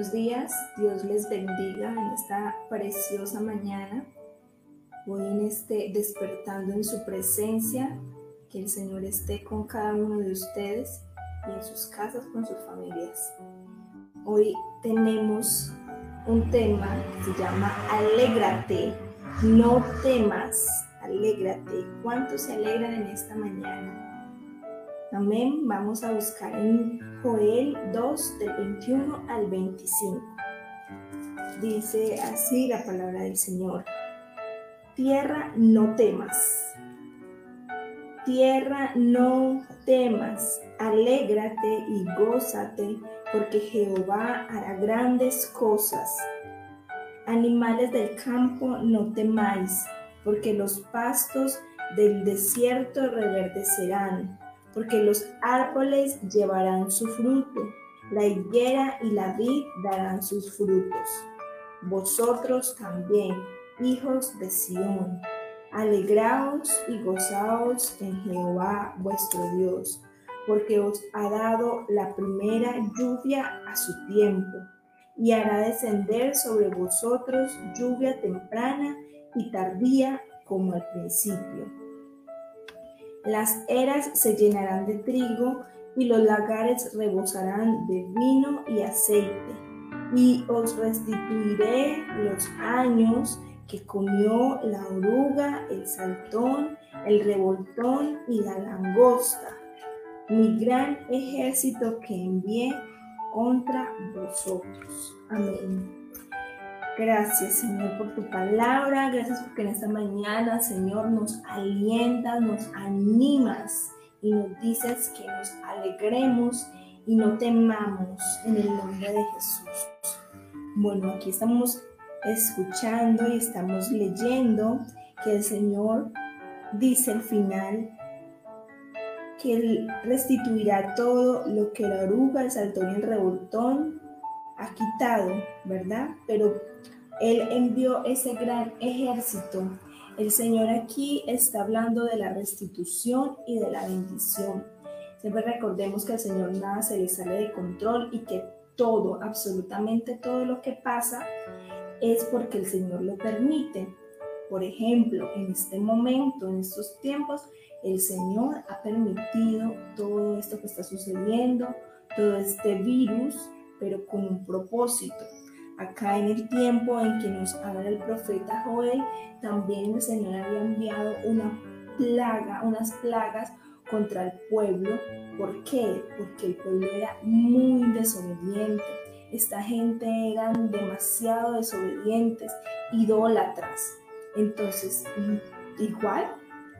buenos días. Dios les bendiga en esta preciosa mañana. Hoy en este despertando en su presencia, que el Señor esté con cada uno de ustedes y en sus casas con sus familias. Hoy tenemos un tema que se llama Alégrate, no temas, alégrate. ¿Cuántos se alegran en esta mañana? Amén. Vamos a buscar en Joel 2 del 21 al 25. Dice así la palabra del Señor. Tierra, no temas. Tierra, no temas. Alégrate y gózate, porque Jehová hará grandes cosas. Animales del campo, no temáis, porque los pastos del desierto reverdecerán porque los árboles llevarán su fruto, la higuera y la vid darán sus frutos. Vosotros también, hijos de Sión, alegraos y gozaos en Jehová vuestro Dios, porque os ha dado la primera lluvia a su tiempo, y hará descender sobre vosotros lluvia temprana y tardía como al principio las eras se llenarán de trigo y los lagares rebosarán de vino y aceite. Y os restituiré los años que comió la oruga, el saltón, el revoltón y la langosta, mi gran ejército que envié contra vosotros. Amén. Gracias, Señor, por tu palabra. Gracias porque en esta mañana, Señor, nos alientas, nos animas y nos dices que nos alegremos y no temamos en el nombre de Jesús. Bueno, aquí estamos escuchando y estamos leyendo que el Señor dice al final que Él restituirá todo lo que la oruga, el saltón y el revoltón ha quitado, ¿verdad? Pero él envió ese gran ejército. El Señor aquí está hablando de la restitución y de la bendición. Siempre recordemos que al Señor nada se le sale de control y que todo, absolutamente todo lo que pasa es porque el Señor lo permite. Por ejemplo, en este momento, en estos tiempos, el Señor ha permitido todo esto que está sucediendo, todo este virus, pero con un propósito. Acá en el tiempo en que nos habla el profeta Joel, también el Señor había enviado una plaga, unas plagas contra el pueblo. ¿Por qué? Porque el pueblo era muy desobediente. Esta gente eran demasiado desobedientes, idólatras. Entonces, igual,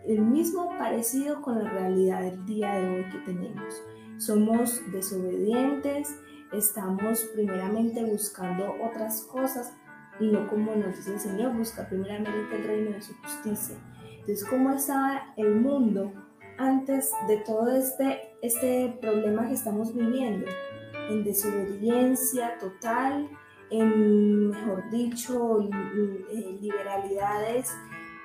el mismo parecido con la realidad del día de hoy que tenemos. Somos desobedientes, estamos primeramente buscando otras cosas y no como nos dice el Señor, busca primeramente el reino de su justicia. Entonces, ¿cómo estaba el mundo antes de todo este, este problema que estamos viviendo? En desobediencia total, en, mejor dicho, liberalidades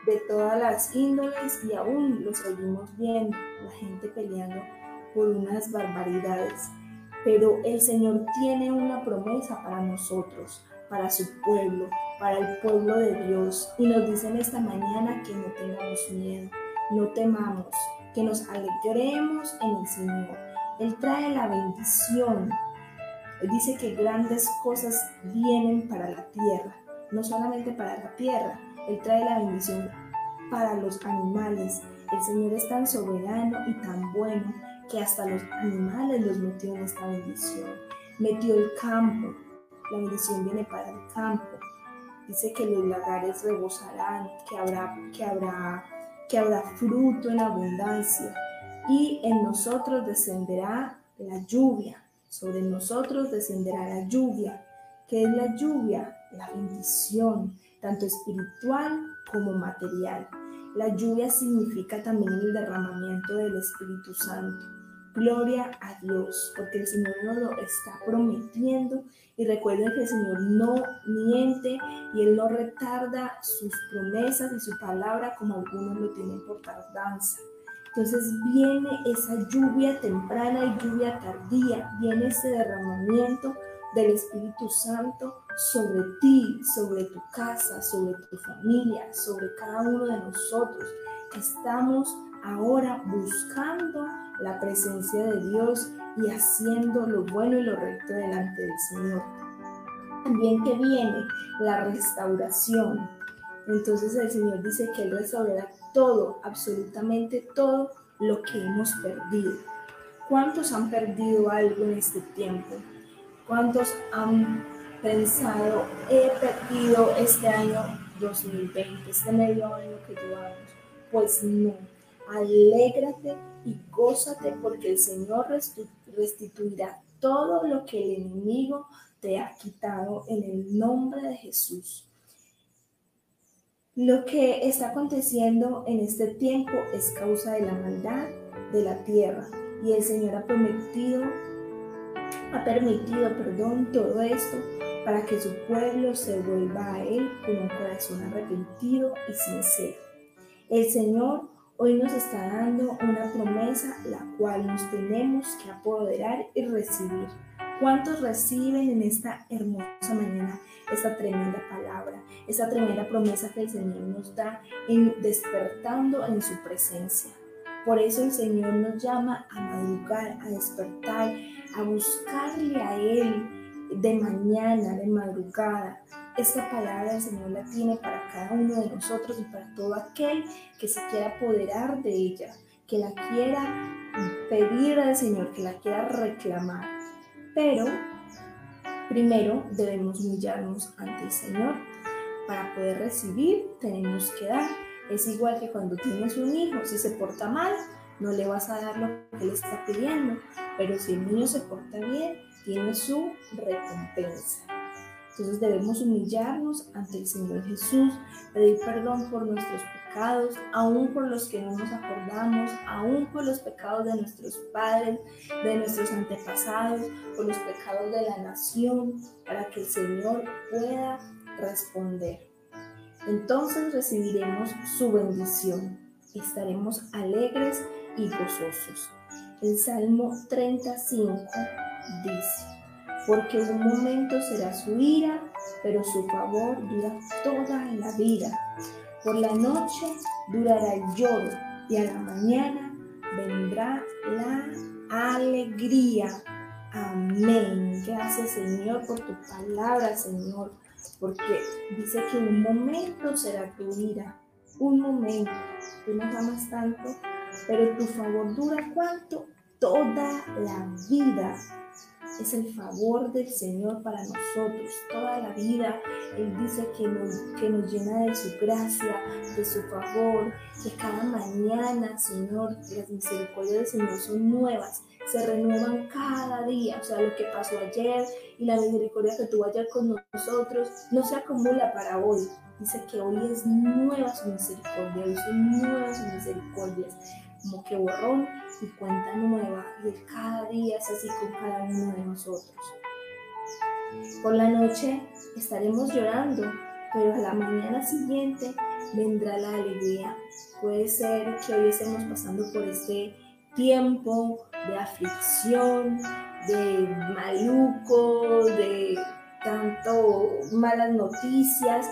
de todas las índoles y aún lo seguimos viendo, la gente peleando por unas barbaridades pero el Señor tiene una promesa para nosotros, para su pueblo, para el pueblo de Dios. Y nos dice en esta mañana que no tengamos miedo, no temamos, que nos alegremos en el Señor. Él trae la bendición. Él dice que grandes cosas vienen para la tierra, no solamente para la tierra, Él trae la bendición para los animales. El Señor es tan soberano y tan bueno que hasta los animales los metió en esta bendición. Metió el campo, la bendición viene para el campo. Dice que los lagares rebosarán, que habrá, que habrá, que habrá fruto en abundancia. Y en nosotros descenderá la lluvia. Sobre nosotros descenderá la lluvia. ¿Qué es la lluvia? La bendición, tanto espiritual como material. La lluvia significa también el derramamiento del Espíritu Santo. Gloria a Dios, porque el Señor nos lo está prometiendo y recuerden que el Señor no miente y Él no retarda sus promesas y su palabra como algunos lo tienen por tardanza. Entonces viene esa lluvia temprana y lluvia tardía, viene ese derramamiento del Espíritu Santo sobre ti, sobre tu casa, sobre tu familia, sobre cada uno de nosotros. Estamos ahora buscando la presencia de Dios y haciendo lo bueno y lo recto delante del Señor. También que viene la restauración. Entonces el Señor dice que Él restaurará todo, absolutamente todo lo que hemos perdido. ¿Cuántos han perdido algo en este tiempo? ¿Cuántos han pensado, he perdido este año 2020, este medio año que llevamos? Pues no, alégrate y gózate porque el Señor restituirá todo lo que el enemigo te ha quitado en el nombre de Jesús. Lo que está aconteciendo en este tiempo es causa de la maldad de la tierra y el Señor ha prometido, ha permitido, perdón, todo esto para que su pueblo se vuelva a Él con un corazón arrepentido y sincero. El Señor hoy nos está dando una promesa la cual nos tenemos que apoderar y recibir. ¿Cuántos reciben en esta hermosa mañana esta tremenda palabra, esta tremenda promesa que el Señor nos da despertando en su presencia? Por eso el Señor nos llama a madrugar, a despertar, a buscarle a Él de mañana, de madrugada. Esta palabra el Señor la tiene para cada uno de nosotros y para todo aquel que se quiera apoderar de ella, que la quiera pedir al Señor, que la quiera reclamar. Pero primero debemos humillarnos ante el Señor. Para poder recibir tenemos que dar. Es igual que cuando tienes un hijo, si se porta mal, no le vas a dar lo que le está pidiendo, pero si el niño se porta bien, tiene su recompensa. Entonces debemos humillarnos ante el Señor Jesús, pedir perdón por nuestros pecados, aún por los que no nos acordamos, aún por los pecados de nuestros padres, de nuestros antepasados, por los pecados de la nación, para que el Señor pueda responder. Entonces recibiremos su bendición, estaremos alegres y gozosos. El Salmo 35 dice, porque un momento será su ira, pero su favor dura toda la vida. Por la noche durará el lloro y a la mañana vendrá la alegría. Amén. Gracias Señor por tu palabra, Señor, porque dice que un momento será tu ira, un momento. Tú nos amas tanto, pero tu favor dura cuánto? Toda la vida es el favor del Señor para nosotros toda la vida. Él dice que nos, que nos llena de su gracia, de su favor, que cada mañana, Señor, las misericordias del Señor son nuevas, se renuevan cada día. O sea, lo que pasó ayer y la misericordia que tuvo ayer con nosotros no se acumula para hoy. Dice que hoy es nueva su misericordia, hoy son nuevas misericordias como que borrón y cuenta nueva, y cada día es así con cada uno de nosotros. Por la noche estaremos llorando, pero a la mañana siguiente vendrá la alegría. Puede ser que hoy estemos pasando por este tiempo de aflicción, de maluco, de tanto malas noticias,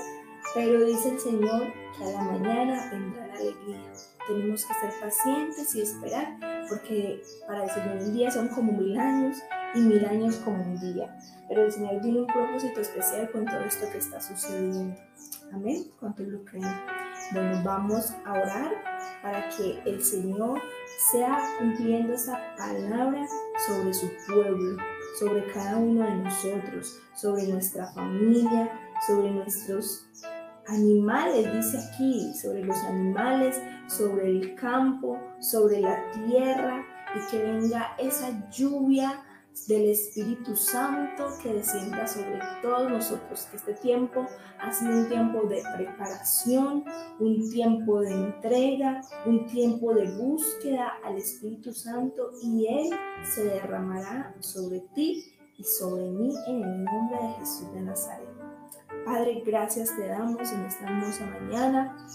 pero dice el Señor que a la mañana vendrá la alegría tenemos que ser pacientes y esperar, porque para el Señor un día son como mil años y mil años como un día. Pero el Señor tiene un propósito especial con todo esto que está sucediendo. Amén. ¿Cuántos lo creen? Bueno, vamos a orar para que el Señor sea cumpliendo esa palabra sobre su pueblo, sobre cada uno de nosotros, sobre nuestra familia, sobre nuestros animales, dice aquí, sobre los animales, sobre el campo, sobre la tierra, y que venga esa lluvia del Espíritu Santo que descienda sobre todos nosotros, que este tiempo ha sido un tiempo de preparación, un tiempo de entrega, un tiempo de búsqueda al Espíritu Santo y Él se derramará sobre ti y sobre mí en el nombre de Jesús de Nazaret. Padre, gracias te damos en esta hermosa mañana.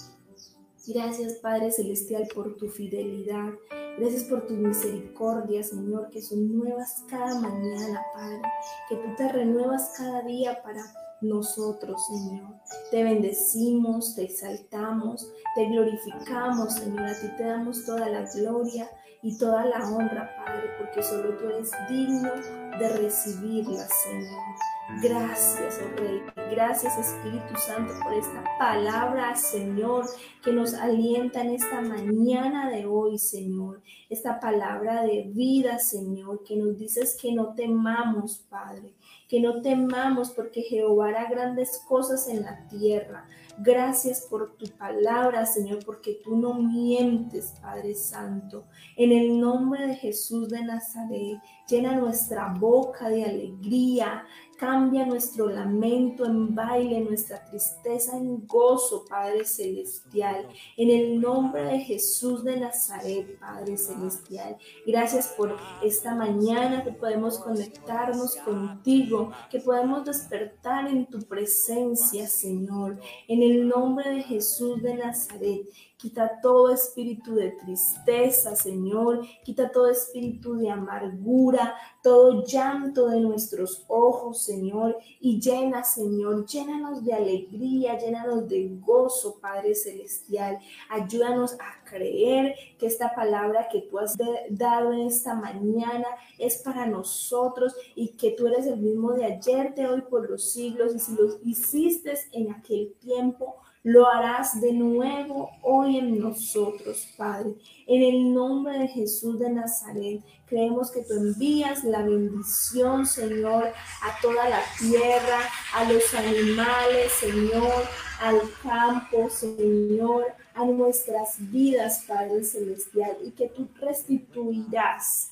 Gracias Padre Celestial por tu fidelidad. Gracias por tu misericordia, Señor, que son nuevas cada mañana, Padre. Que tú te renuevas cada día para nosotros, Señor. Te bendecimos, te exaltamos, te glorificamos, Señor. A ti te damos toda la gloria y toda la honra, Padre, porque solo tú eres digno de recibirla, Señor. Gracias, oh Rey. Gracias, Espíritu Santo, por esta palabra, Señor, que nos alienta en esta mañana de hoy, Señor. Esta palabra de vida, Señor, que nos dices que no temamos, Padre. Que no temamos porque Jehová hará grandes cosas en la tierra. Gracias por tu palabra, Señor, porque tú no mientes, Padre Santo. En el nombre de Jesús de Nazaret, llena nuestra boca de alegría, Cambia nuestro lamento en baile, nuestra tristeza en gozo, Padre Celestial. En el nombre de Jesús de Nazaret, Padre Celestial. Gracias por esta mañana que podemos conectarnos contigo, que podemos despertar en tu presencia, Señor. En el nombre de Jesús de Nazaret. Quita todo espíritu de tristeza, Señor. Quita todo espíritu de amargura, todo llanto de nuestros ojos, Señor. Y llena, Señor, llénanos de alegría, llénanos de gozo, Padre Celestial. Ayúdanos a creer que esta palabra que tú has dado en esta mañana es para nosotros y que tú eres el mismo de ayer, de hoy, por los siglos. Y si lo hiciste en aquel tiempo, lo harás de nuevo hoy en nosotros, Padre. En el nombre de Jesús de Nazaret, creemos que tú envías la bendición, Señor, a toda la tierra, a los animales, Señor, al campo, Señor, a nuestras vidas, Padre Celestial, y que tú restituirás,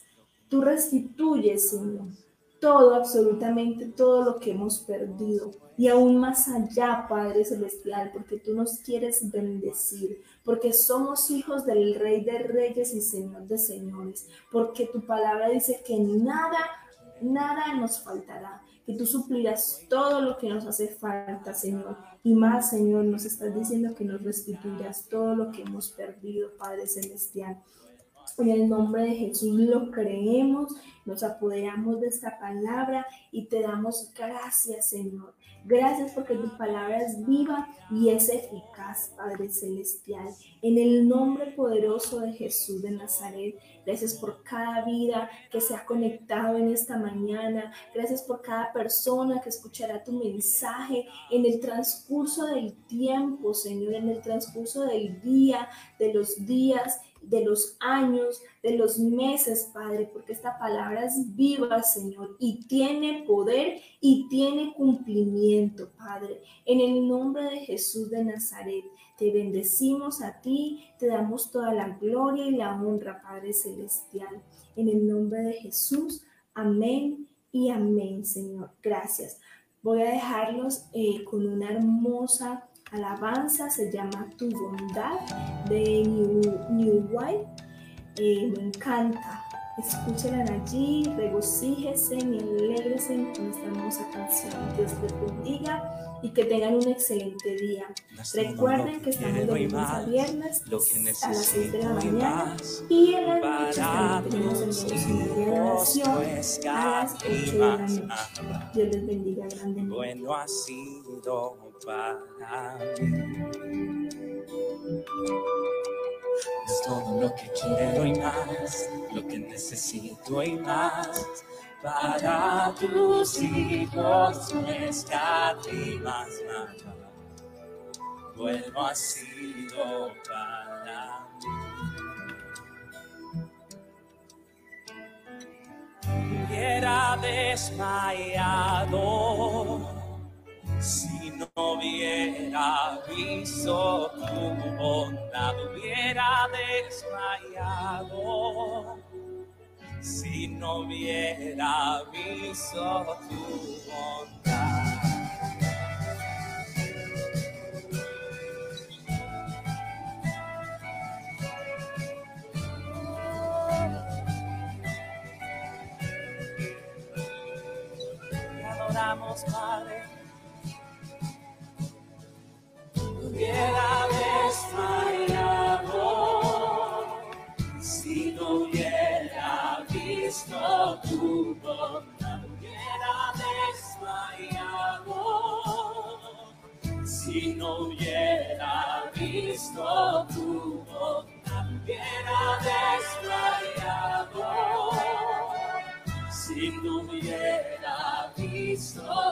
tú restituyes, Señor, todo, absolutamente todo lo que hemos perdido y aún más allá, Padre Celestial, porque tú nos quieres bendecir, porque somos hijos del Rey de Reyes y Señor de Señores, porque tu palabra dice que nada, nada nos faltará, que tú suplirás todo lo que nos hace falta, Señor. Y más, Señor, nos estás diciendo que nos restituirás todo lo que hemos perdido, Padre Celestial. En el nombre de Jesús lo creemos, nos apoderamos de esta palabra y te damos gracias, Señor. Gracias porque tu palabra es viva y es eficaz, Padre Celestial. En el nombre poderoso de Jesús de Nazaret, gracias por cada vida que se ha conectado en esta mañana. Gracias por cada persona que escuchará tu mensaje en el transcurso del tiempo, Señor, en el transcurso del día, de los días de los años, de los meses, Padre, porque esta palabra es viva, Señor, y tiene poder y tiene cumplimiento, Padre. En el nombre de Jesús de Nazaret, te bendecimos a ti, te damos toda la gloria y la honra, Padre Celestial. En el nombre de Jesús, amén y amén, Señor. Gracias. Voy a dejarlos eh, con una hermosa alabanza se llama Tu Bondad de New, New White. Eh, me encanta. Escúchenla allí, regocíjese y alegresen con esta hermosa canción. Dios les bendiga y que tengan un excelente día. Recuerden que estamos de lunes a viernes a las 6 de la mañana y en las noches también tenemos el nuevo de oración a las 8 de la noche. Dios les bendiga grandemente. Bueno ha sido para mí. Es todo lo que quiero y más, lo que necesito y más para tus hijos no escatimas nada. Bueno ha sido para mí. Hubiera desmayado si no hubiera visto tu bondad, hubiera desmayado si no hubiera visto tu bondad. Te adoramos, hubiera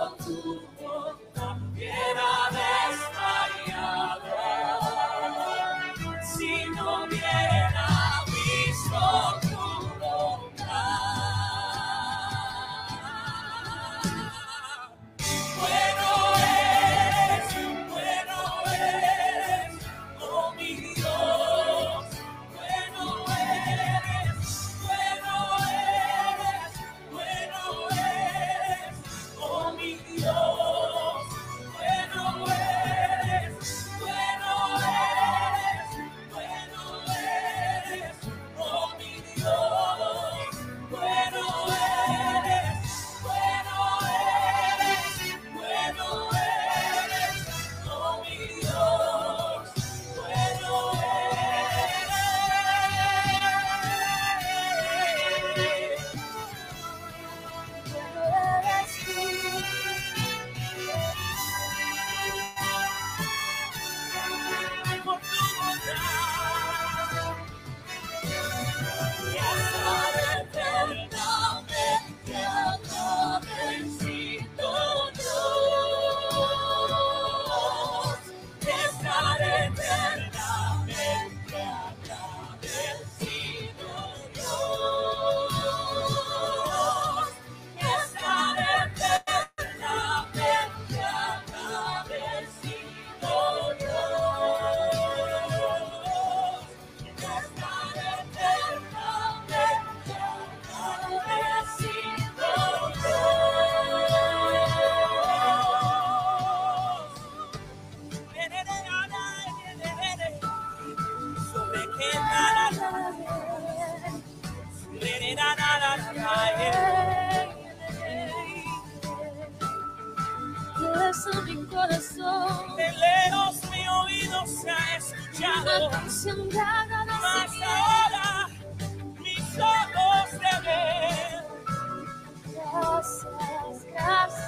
us.